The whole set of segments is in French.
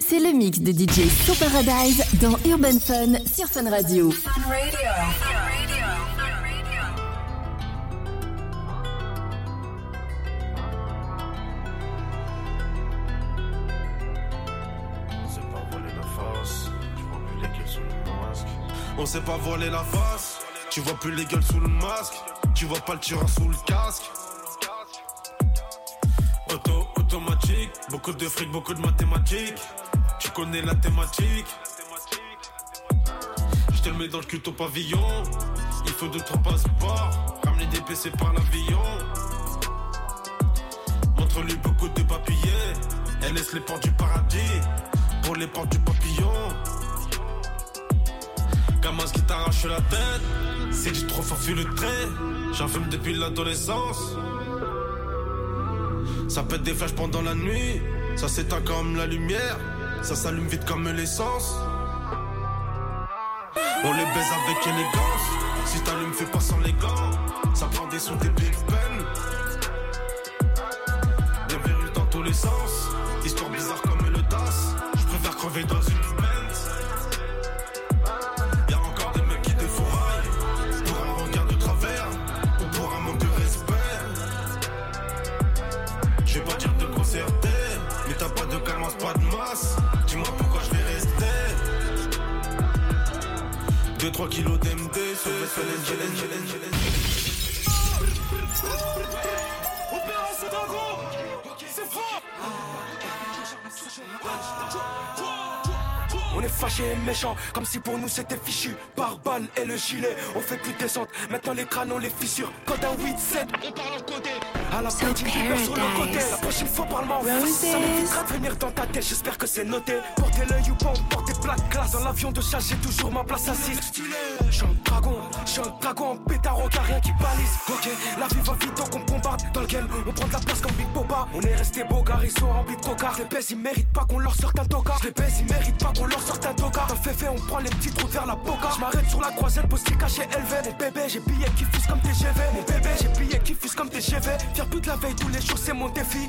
C'est le mix de DJ So Paradise dans Urban Fun sur Fun Radio. Fun Radio. On sait pas voler la face, tu vois plus les gueules sous le masque, tu vois pas le tireur sous le casque. Auto, automatique, beaucoup de fric, beaucoup de mathématiques. Connais la thématique. Je te mets dans le cul au pavillon. Il faut deux trois passeports. Ramener des PC par l'avion. Montre-lui beaucoup de papiers. Elle laisse les portes du paradis. Pour les portes du papillon. Gamin qui t'arrache la tête. C'est du trop fort, le. J'en fume depuis l'adolescence. Ça pète des flashs pendant la nuit. Ça s'éteint comme la lumière. Ça s'allume vite comme l'essence. On les baise avec élégance. Si t'allumes, fais pas sans les gants. Ça prend des sons des Big Ben. Des verrues dans tous les sens. Histoire bizarre comme le DAS. Je préfère crever dans une 3 kilos d'MD sur le on est fâché et méchant, comme si pour nous c'était fichu. Par balle et le gilet, on fait plus de descente. Maintenant les crânes, on les fissure. Code un 8-7, on parle en côté. À la so sur le côté. La prochaine fois, parle-moi Ça m'évitera de venir dans ta tête, j'espère que c'est noté. Portez l'œil ou pas, portez plaque classe. Dans l'avion de chasse, j'ai toujours ma place assise. J'suis un dragon, j'suis un dragon en pétard, au rien qui balise. Ok, la vie va vite donc on bombarde. Dans le game, on prend de la place comme Big Boba. On est resté beau car ils sont remplis de coca. Les baise, ils méritent pas qu'on leur sorte un toca. Les baise, ils méritent pas qu'on leur sorte un fait, on prend les petites routes vers la boca. J'm'arrête sur la croisette, poste caché élevé. Mon bébé, j'ai billets qui fusent comme TGV. Mon bébé, j'ai billets qui fusent comme TGV. Faire toute la veille, tous les jours, c'est mon défi.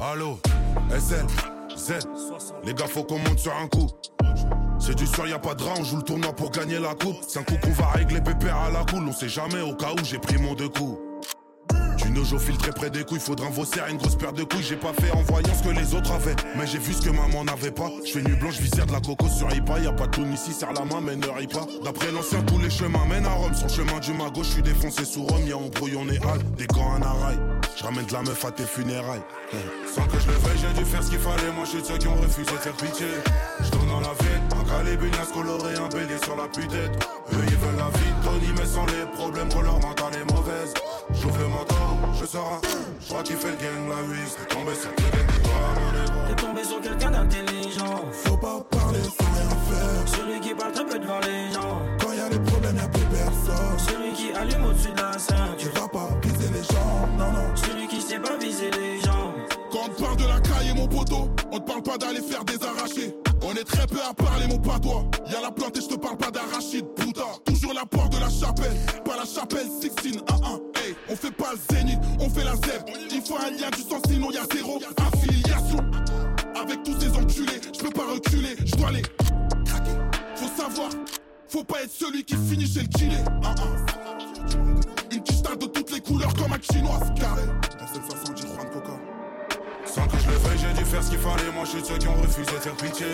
Allô, SN, Les gars, faut qu'on monte sur un coup. C'est du soir, y a pas de rang, on joue le tournoi pour gagner la coupe. C'est un coup qu'on va régler pépère à la cool, on sait jamais au cas où j'ai pris mon deux coups. Du nojo filtré près des couilles, faudra un une grosse paire de couilles. J'ai pas fait en voyant ce que les autres avaient, mais j'ai vu ce que maman n'avait pas. Je fais nuit blanche, visère de la coco sur Ipa. Y a pas de tout ici, serre la main, mais ne rit pas. D'après l'ancien, tous les chemins mènent à Rome. Sur chemin du mago, je suis défoncé sous Rome. Y'a embrouille, on est hal, des camps à rail. Je ramène de la meuf à tes funérailles. Sans que je le veuille, j'ai dû faire ce qu'il fallait. Moi, je suis de ceux qui ont refusé de faire pitié. Je tourne dans la ville, un calébunias coloré, un bélier sur la putette. Eux, ils veulent la vie Tony, mais sans les problèmes, que leur mental est mauvaise. J'ouvre le manteau, je sors. Je crois qu'il fait le gang, la vie. T'es tombé sur quelqu'un T'es tombé sur quelqu'un d'intelligent. Faut pas parler sans rien faire. Celui qui parle très peu devant les gens. Quand y a des problèmes, y'a plus personne. Celui qui allume au-dessus de la scène. Tu vas on te parle pas d'aller faire des arrachés. On est très peu à parler, mon patois. Y'a la plante et je te parle pas d'arachide, putain. Toujours la porte de la chapelle, pas la chapelle 16, 1-1. Hey, on fait pas le zénith, on fait la zèbre. Il faut un lien du sang, sinon y'a zéro affiliation. Avec tous ces enculés, je peux pas reculer, je dois les craquer. Faut savoir, faut pas être celui qui finit chez le kiné. 1-1. Une petite de toutes les couleurs comme un chinoise, carré. SL70 Juan Coca. Sans que je le veuille, j'ai dû faire ce qu'il fallait. Moi, je suis de ceux qui ont refusé de faire pitié.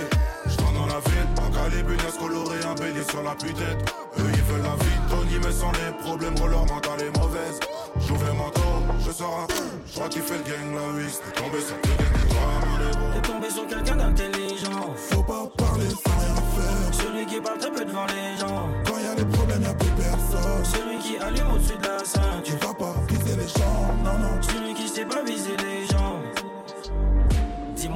Je dans la ville, un calébunias coloré, un bélier sur la putette. Eux, ils veulent la vie Tony, mais sans les problèmes, leur mental est mauvaise. J'ouvre le manteau, je sors un. Je crois qu'il fait le gang, la huisse. T'es tombé sur quelqu'un T'es tombé sur quelqu'un d'intelligent. Faut pas parler sans rien faire. Celui qui parle très peu devant les gens. Quand y a des problèmes, y'a plus personne. Celui qui allume au-dessus de la scène. Tu vas pas viser les gens, non, non. Celui qui sait pas viser les.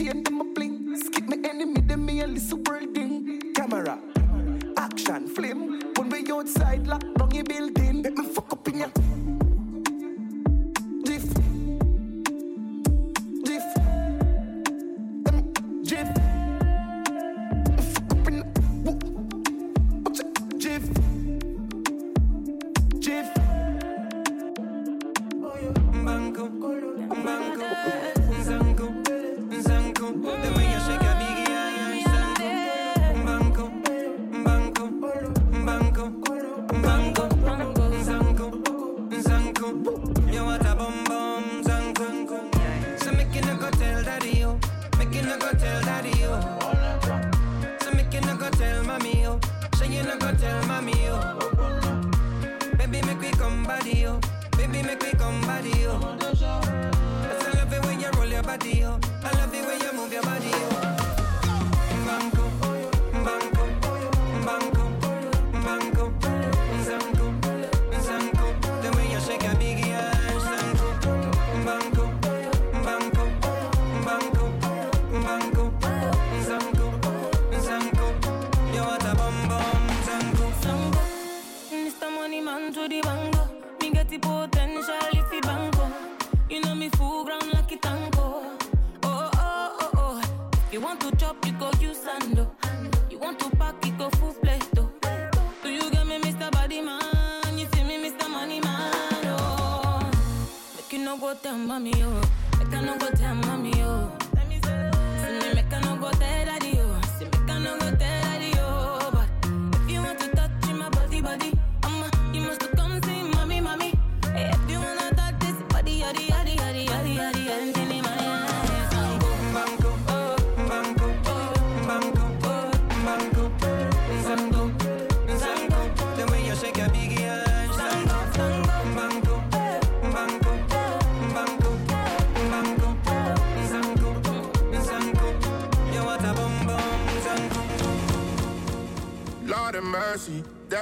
chain to my bling. Skip me enemy, them me a little world thing. Camera, action, flame. When we outside, lock down your building. Let me fuck up in ya.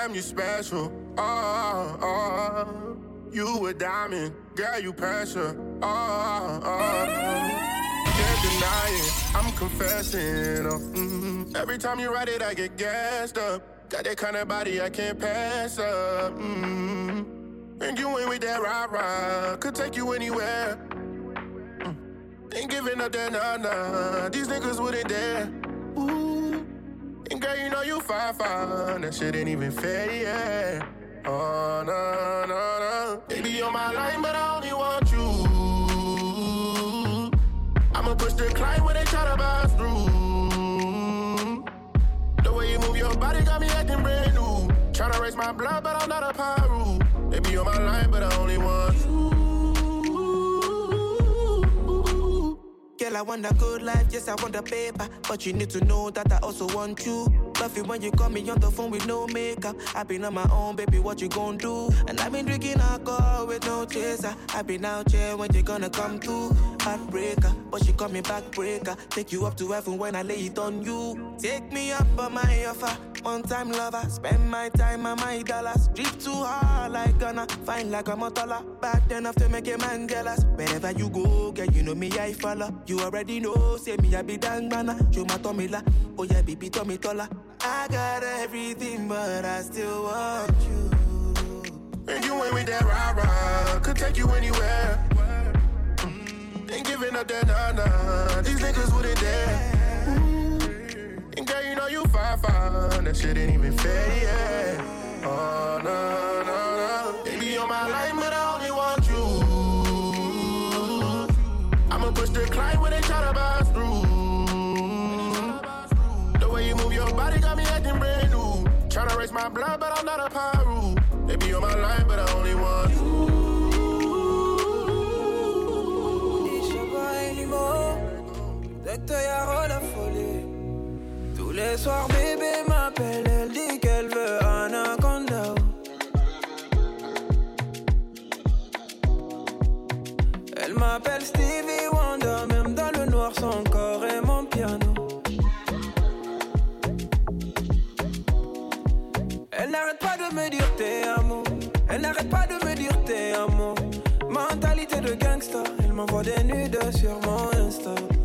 Damn you special. Oh, oh, you a diamond, girl you pressure. Oh, oh, can't deny it, I'm confessing. Oh, mm, every time you write it, I get gassed up. Got that kind of body I can't pass up. Mm, and you ain't with that rah rah, could take you anywhere. Mm, ain't giving up that nah nah, these niggas wouldn't dare. Ooh. And girl, you know you fine, fine. That shit ain't even fair, yeah. Oh, no, no, no. Baby, on my line, but I only want you. I'ma push the climb when they try to bust through. The way you move your body got me acting brand new. Tryna raise my blood, but I'm not a pyro. Baby, on my line, but I only want you. Girl, I want a good life, yes, I want a paper. But you need to know that I also want you. Love you when you call me on the phone with no makeup. I've been on my own, baby, what you gon' do? And I've been drinking alcohol with no chaser. I've been out here when you gonna come through. Heartbreaker, but she call me backbreaker. Take you up to heaven when I lay it on you. Take me up on my offer. One time lover, spend my time and my dollars. Drip too hard like gonna fine like a motola. Bad enough to make a man jealous. Wherever you go, girl, you know me, I follow. You already know, say me, I be dang mana. Show my tummy la, oh yeah, baby, tummy tola. I got everything, but I still want you. And you ain't with that rah rah, could take you anywhere. Mm, Ain't giving up that nah nah, these niggas wouldn't dare. Fine fine, that shit ain't even fair, yeah. Oh no no no, baby on my line, but I only want you. I'ma push the climb when they try to bust through. The way you move your body got me acting brand new. Tryna raise my blood, but I'm not a pyro. They be on my line, but I only want you. Docteur Yaro la folie. Les soirs, bébé m'appelle, elle dit qu'elle veut anaconda. Elle m'appelle Stevie Wonder, même dans le noir, son corps est mon piano. Elle n'arrête pas de me dire n'arrête pas de me dire t'es mot. Mentalité de gangsta, elle m'envoie des nudes sur mon Insta.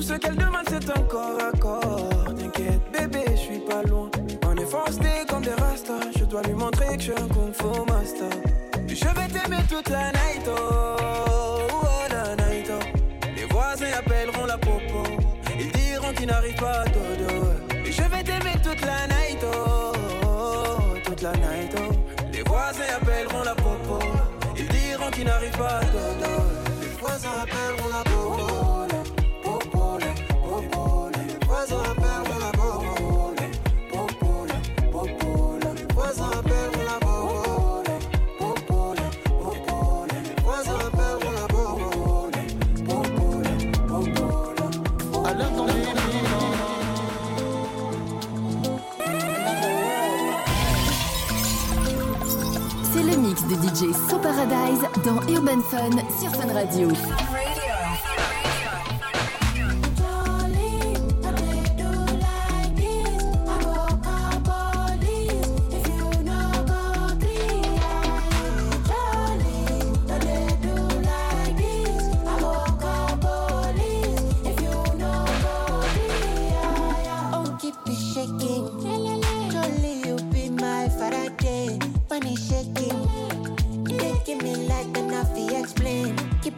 Tout ce qu'elle demande c'est un corps à corps. T'inquiète bébé, je suis pas loin. On est forcé comme des rastas. Je dois lui montrer que je suis un kung fu master. Je vais t'aimer toute la night, oh, oh, la night, oh. Les voisins appelleront la popo. Ils diront qu'ils n'arrivent pas à dodo. Je vais t'aimer toute la night, oh, oh, toute la night, oh. Les voisins appelleront la popo. Ils diront qu'ils n'arrivent pas dodo. Les voisins appelleront la popo. De DJ So Paradise dans Urban Fun sur Fun Radio.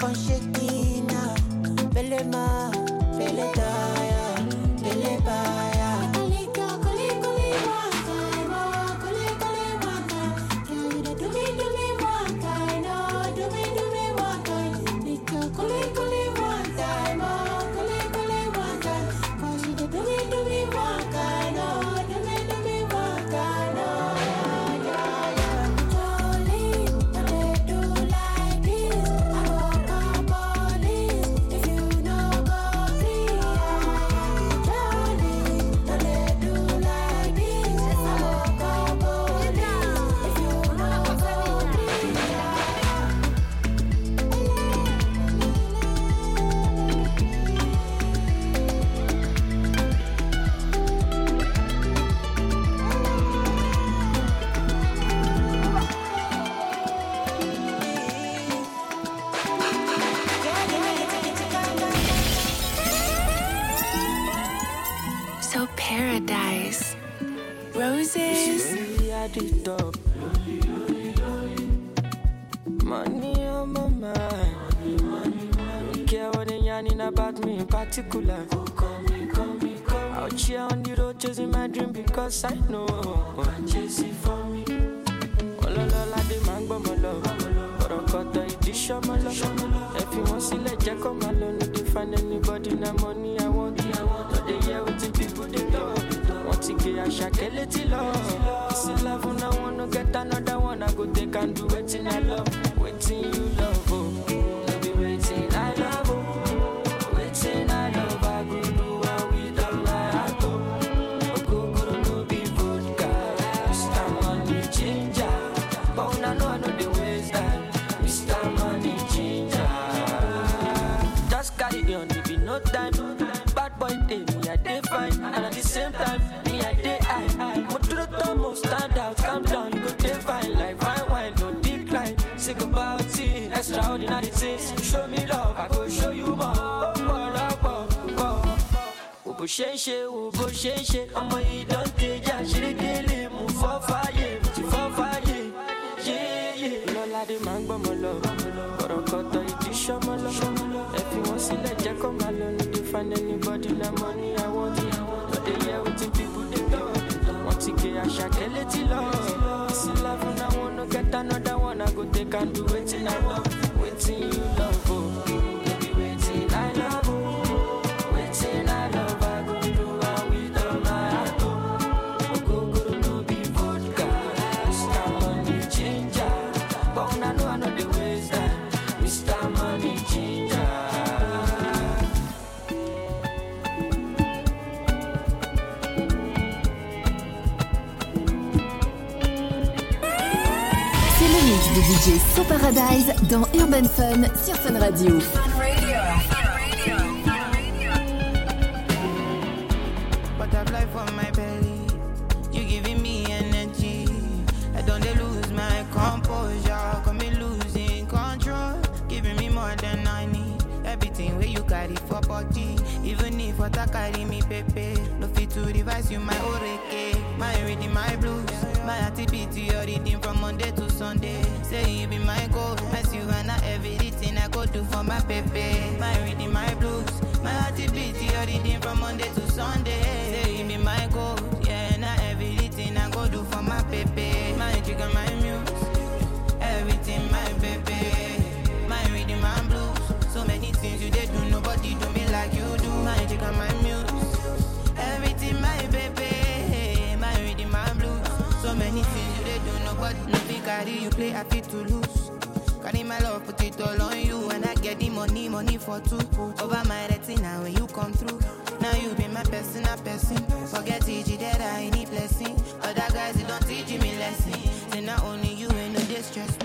up on shaking. I know. Chasing for me. Ọlọ́lọ́lá dé máa ń gbọ́ mọ́ lọ. Ọ̀rọ̀ kọ̀tọ̀ ìdí ṣọ́mọ́ lọ. Ẹ fi wọ́n sílẹ̀ jẹ́ kó máa lọ. No dey find anybody na money I want. No dey hear wetin people dey talk. Wọ́n ti gé àṣàkẹ́ létí love na one no get another one. I go take and do wetin I love. Show me love, I go show you more. Oh, wo bó ṣe ń ṣe, ọmọ yìí dán tẹjà ṣeré délé, Paradise dans Urban Fun sur Fun Radio. Radio. Radio. Butterfly for my belly, you giving me energy. I don't lose my composure, come me losing control, giving me more than I need. Everything where you carry for body, even if water carry me pepe, no fit to revise you my oreke, my reading my blues, my activity your reading from Monday to Sunday. You be my goal, my Savannah everything I go do for my baby. My reading my blues, my heart activity your reading from Monday to carry you play, I feel to lose. Carry my love, put it all on you, and I get the money, money for two. Over my retina when you come through. Now you be my person, a person. Forget teach that I need blessing. Other guys, they don't teach me lesson. Say not only you ain't no distress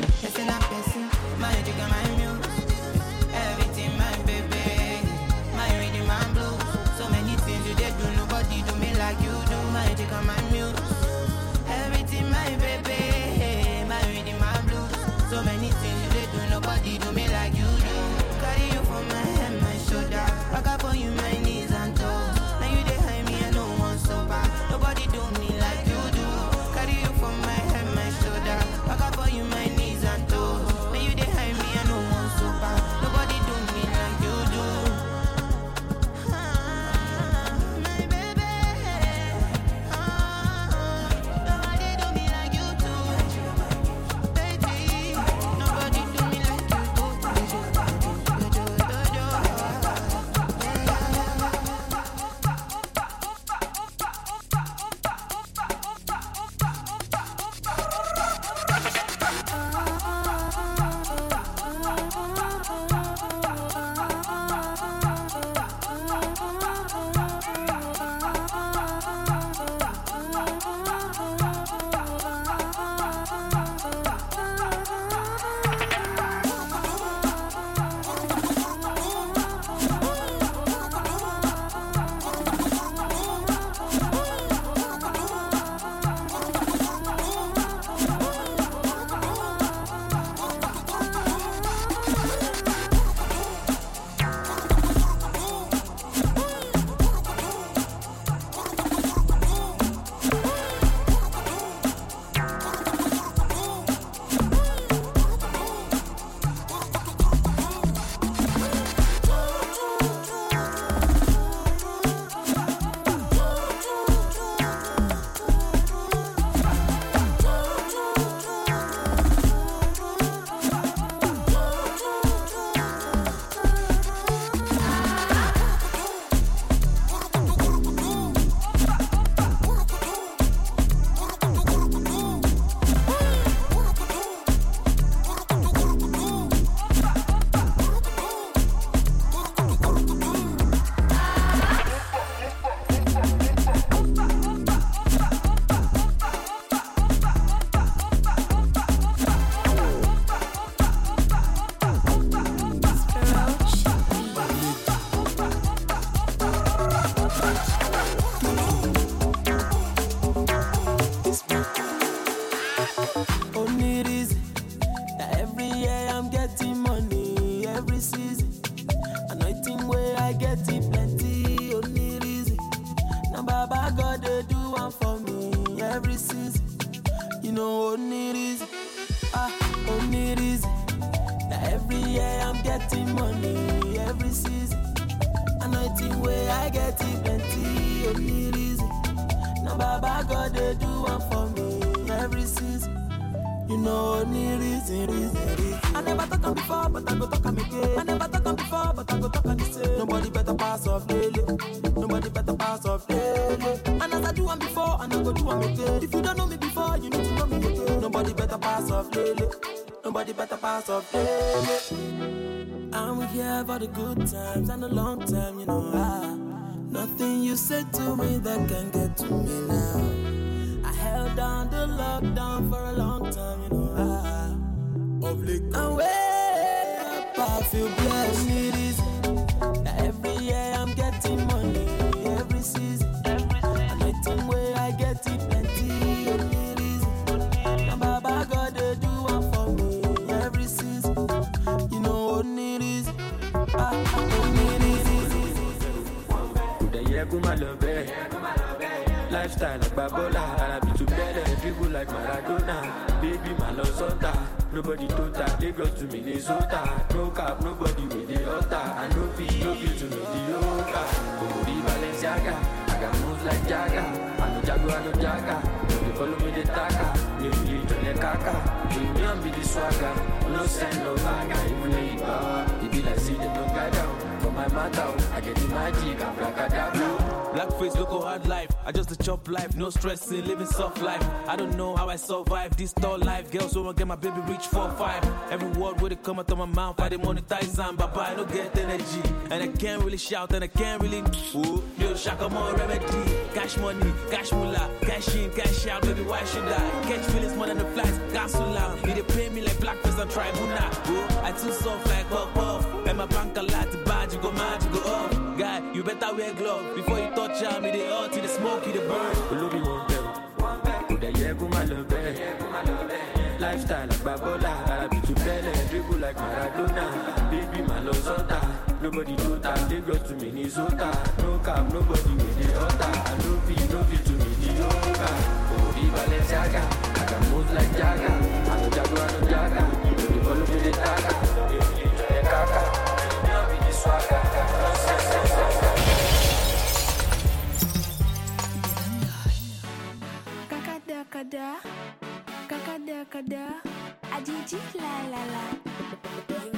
God they do one for me every season. You know only reason, ah only reason that every year I'm getting money every season. Anointing way I get it plenty. Only reason now Baba God they do one for me every season. You know only reason, reason, reason. I never talk before, but I go talk am again. I never talk before, but I go talk the same. Nobody better pass off Lele. Nobody better pass off Lele. And as I do am before, and I go do am again. If you don't know me before, you need to know me again. Nobody better pass off Lele. Nobody better pass off Lele. I'm here for the good times and the long time, you know. Ah, nothing you said to me that can get to me now. I held down the lockdown for a long time, you know. Ah, of late. And wake up, I feel blessed. Nobody total, Lagos to Minnesota. No cap, nobody with the altar. And no fee, no fee to mediocre. Bobby Balenciaga, I got moves like Jagger. I know Jago, I know. No, they follow me, they taka. Me really to the kaka. Me and be the swagger. No send no bagger. Even though you power, it be like see them no guy down. For my matter, I get the magic, I'm bracadabra. Blackface, local hard life. I just a chop life, no stressing, living soft life. I don't know how I survive this tall life. Girls want get my baby reach four five. Every word would come out of my mouth, I didn't monetize them, but I don't get energy. And I can't really shout, and I can't really. Ooh, yo, shaka more remedy. Cash money, cash moolah, cash in, cash out, baby, why should I? Catch feelings more than the flights, gas so loud. You they pay me like blackface on tribunal. Ooh, I too soft like puff puff. And my bank a lot to bad, you go mad, go up. Guy, you better wear glove before you touch him. He the hot, he the smoke, he the burn. Olóbi mo bẹ̀ o, kò dẹ̀ yẹ kó má lọ bẹ́ẹ̀. Lifestyle àgbàbọ́là, àràbì tún bẹ́lẹ̀, dribble like Maradona. Baby ma lọ sọ́tà, nobody do that, ta, Lagos to Minnesota. No cap, nobody wey the other. I no fit, no fit to me di yoga. Orí balẹ̀ ṣága, I can move like Jaga. Àlọ́ jago, àlọ́ jaga, ìlú ìbọn ló fi lè dága. Èmi ìjọ ẹ̀ káka, èmi náà fi di. Kakada kada, kakada kada, ajiji la la la.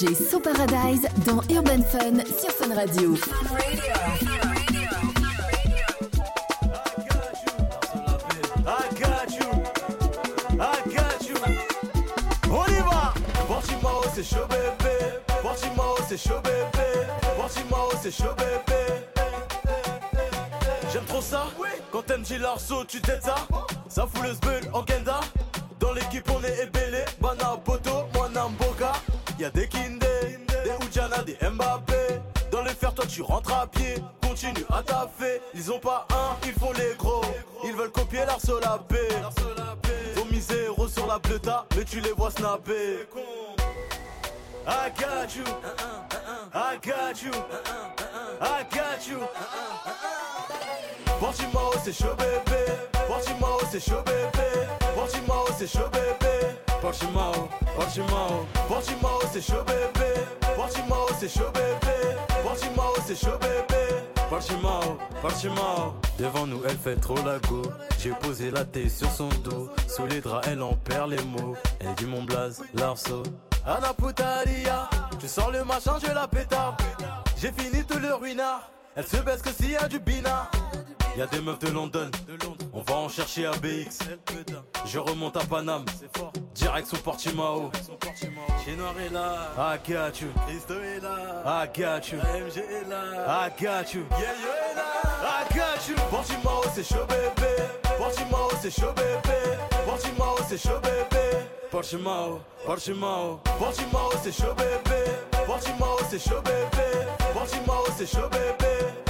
DJ So Paradise dans Urban Fun sur Fun Radio. J'aime trop ça. Quand Gilles Arceau, tu t'aides ça. Ça fout le sbeul en Kenda. Dans l'équipe, on est ébélé. Oudjana, des Mbappé. Dans les fers, toi tu rentres à pied. Continue à taffer. Ils ont pas un, ils font les gros. Ils veulent copier l'Arceau la paix. Ils ont mis zéro sur la bleuta, mais tu les vois snapper. I got you. I got you. I got you. Baltimore, c'est chaud bébé. Baltimore, c'est chaud bébé. Baltimore, c'est chaud bébé. Baltimore, Baltimore. Baltimore, c'est chaud bébé. Baltimore, c'est chaud bébé. Baltimore, c'est chaud bébé. Baltimore, Baltimore. Devant nous, elle fait trop la go. J'ai posé la tête sur son dos. Sous les draps, elle en perd les mots. Elle dit mon blaze, l'arceau. Anna putaria, tu sors le machin, je la pétard. J'ai fini tout le ruinard. Elle se baisse que s'il y a du bina. Y a des meufs de London, on va en chercher à BX. Je remonte à Paname, direct sous Portimao. Chez Noir est là, I got you. Christo est là, I got you. MG est là, I got you. Yeah, là, I got you. Portimao c'est chaud bébé, Portimao c'est chaud bébé, Portimao c'est chaud bébé. Portimao, Portimao, Portimao c'est chaud bébé, Portimao c'est chaud bébé, Portimao c'est chaud bébé.